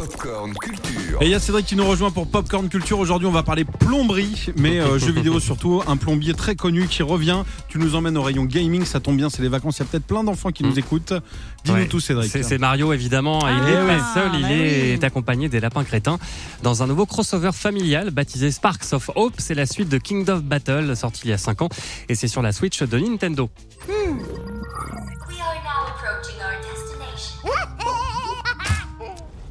Popcorn Culture. Et il y a Cédric qui nous rejoint pour Popcorn Culture. Aujourd'hui, on va parler plomberie, mais euh, jeux vidéo surtout. Un plombier très connu qui revient. Tu nous emmènes au rayon gaming, ça tombe bien, c'est les vacances. Il y a peut-être plein d'enfants qui nous écoutent. Dis-nous Ouais. tout, Cédric. C'est Mario évidemment, Ah il n'est oui. pas seul, il Ah, est oui. accompagné des lapins crétins dans un nouveau crossover familial baptisé Sparks of Hope. C'est la suite de King of Battle sorti il y a 5 ans et c'est sur la Switch de Nintendo. We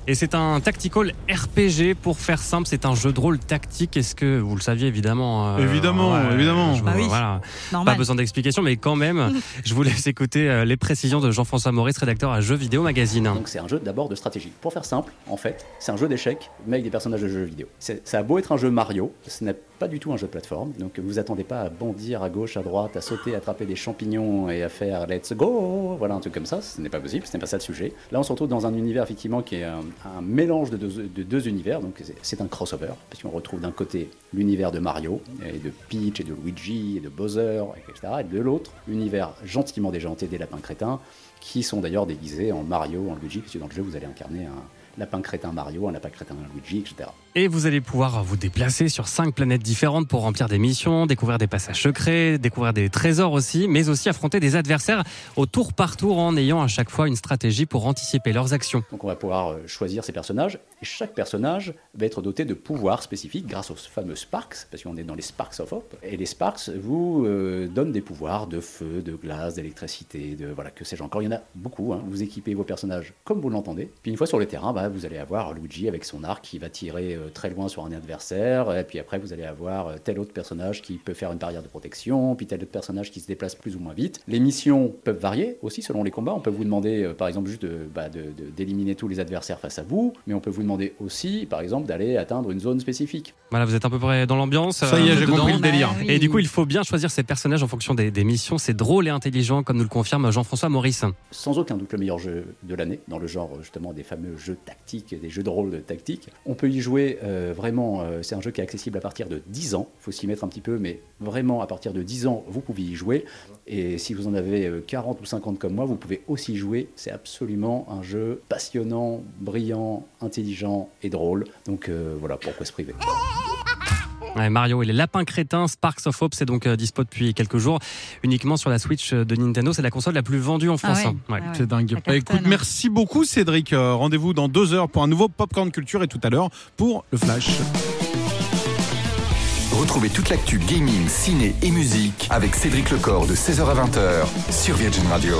Et c'est un tactical RPG pour faire simple, c'est un jeu de rôle tactique. Est-ce que vous le saviez évidemment euh, Évidemment, évidemment. je- Bah oui. voilà. Pas besoin d'explication, mais quand même, je vous laisse écouter euh, les précisions de Jean-François Maurice, rédacteur à Jeux Vidéo Magazine. Donc c'est un jeu d'abord de stratégie. Pour faire simple, en fait, c'est un jeu d'échecs, mais avec des personnages de jeux vidéo. C'est- Ça a beau être un jeu Mario, ce n'est pas du tout un jeu de plateforme. Donc vous attendez pas à bondir à gauche, à droite, à sauter, à attraper des champignons et à faire let's go, voilà un truc comme ça. Ce n'est pas possible, ce n'est pas ça le sujet. Là on se retrouve dans un univers effectivement qui est un, mélange de deux, de deux univers. Donc c'est- c'est un crossover, parce qu'on retrouve d'un côté l'univers de Mario, et de Peach, et de Luigi, et de Bowser, etc. Et de l'autre, l'univers gentiment déjanté des lapins crétins, qui sont d'ailleurs déguisés en Mario, en Luigi, puisque dans le jeu vous allez incarner un lapin crétin Mario, un lapin crétin Luigi, etc. Et vous allez pouvoir vous déplacer sur cinq planètes différentes pour remplir des missions, découvrir des passages secrets, découvrir des trésors aussi, mais aussi affronter des adversaires au tour par tour en ayant à chaque fois une stratégie pour anticiper leurs actions. Donc on va pouvoir euh, choisir ces personnages, et chaque personnage va être doté de pouvoirs spécifiques grâce aux fameux Sparks, parce qu'on est dans les Sparks of Hope. Et les Sparks vous euh, donnent des pouvoirs de feu, de glace, d'électricité, de voilà, que sais-je encore. Il y en a beaucoup, hein. vous équipez vos personnages comme vous l'entendez. Puis une fois sur le terrain, bah, vous allez avoir Luigi avec son arc qui va tirer euh, très loin sur un adversaire, et puis après vous allez avoir euh, tel autre personnage qui peut faire une barrière de protection, puis tel autre personnage qui se déplace plus ou moins vite. Les missions peuvent varier aussi selon les combats. On peut vous demander euh, par exemple juste de- bah, de- de- d'éliminer tous les adversaires face à vous, mais on peut vous demander aussi par exemple d'aller atteindre une zone spécifique. Voilà, vous êtes à peu près dans l'ambiance. Ça y est, j'ai dedans. compris le délire. Bah oui. Et du coup, il faut bien choisir ses personnages en fonction des, des missions. C'est drôle et intelligent, comme nous le confirme Jean-François Maurice. sans aucun doute le meilleur jeu de l'année, dans le genre justement des fameux jeux tactiques, des jeux de rôle tactiques. On peut y jouer euh, vraiment, euh, c'est un jeu qui est accessible à partir de 10 ans, il faut s'y mettre un petit peu, mais vraiment à partir de 10 ans, vous pouvez y jouer. Et si vous en avez euh, 40 ou 50 comme moi, vous pouvez aussi jouer. C'est absolument un jeu passionnant, brillant, intelligent et drôle. Donc euh, voilà, pourquoi se priver Ouais, Mario et les lapins crétins, Sparks of Hope, c'est donc euh, dispo depuis quelques jours, uniquement sur la Switch euh, de Nintendo. C'est la console la plus vendue en France. ouais. hein. Ouais. Ah ouais. C'est dingue. Bah, écoute, hein. merci beaucoup, Cédric. Euh, Rendez-vous dans deux heures pour un nouveau Popcorn Culture et tout à l'heure pour le Flash. Retrouvez toute l'actu gaming, ciné et musique avec Cédric Lecor de 16h à 20h sur Virgin Radio.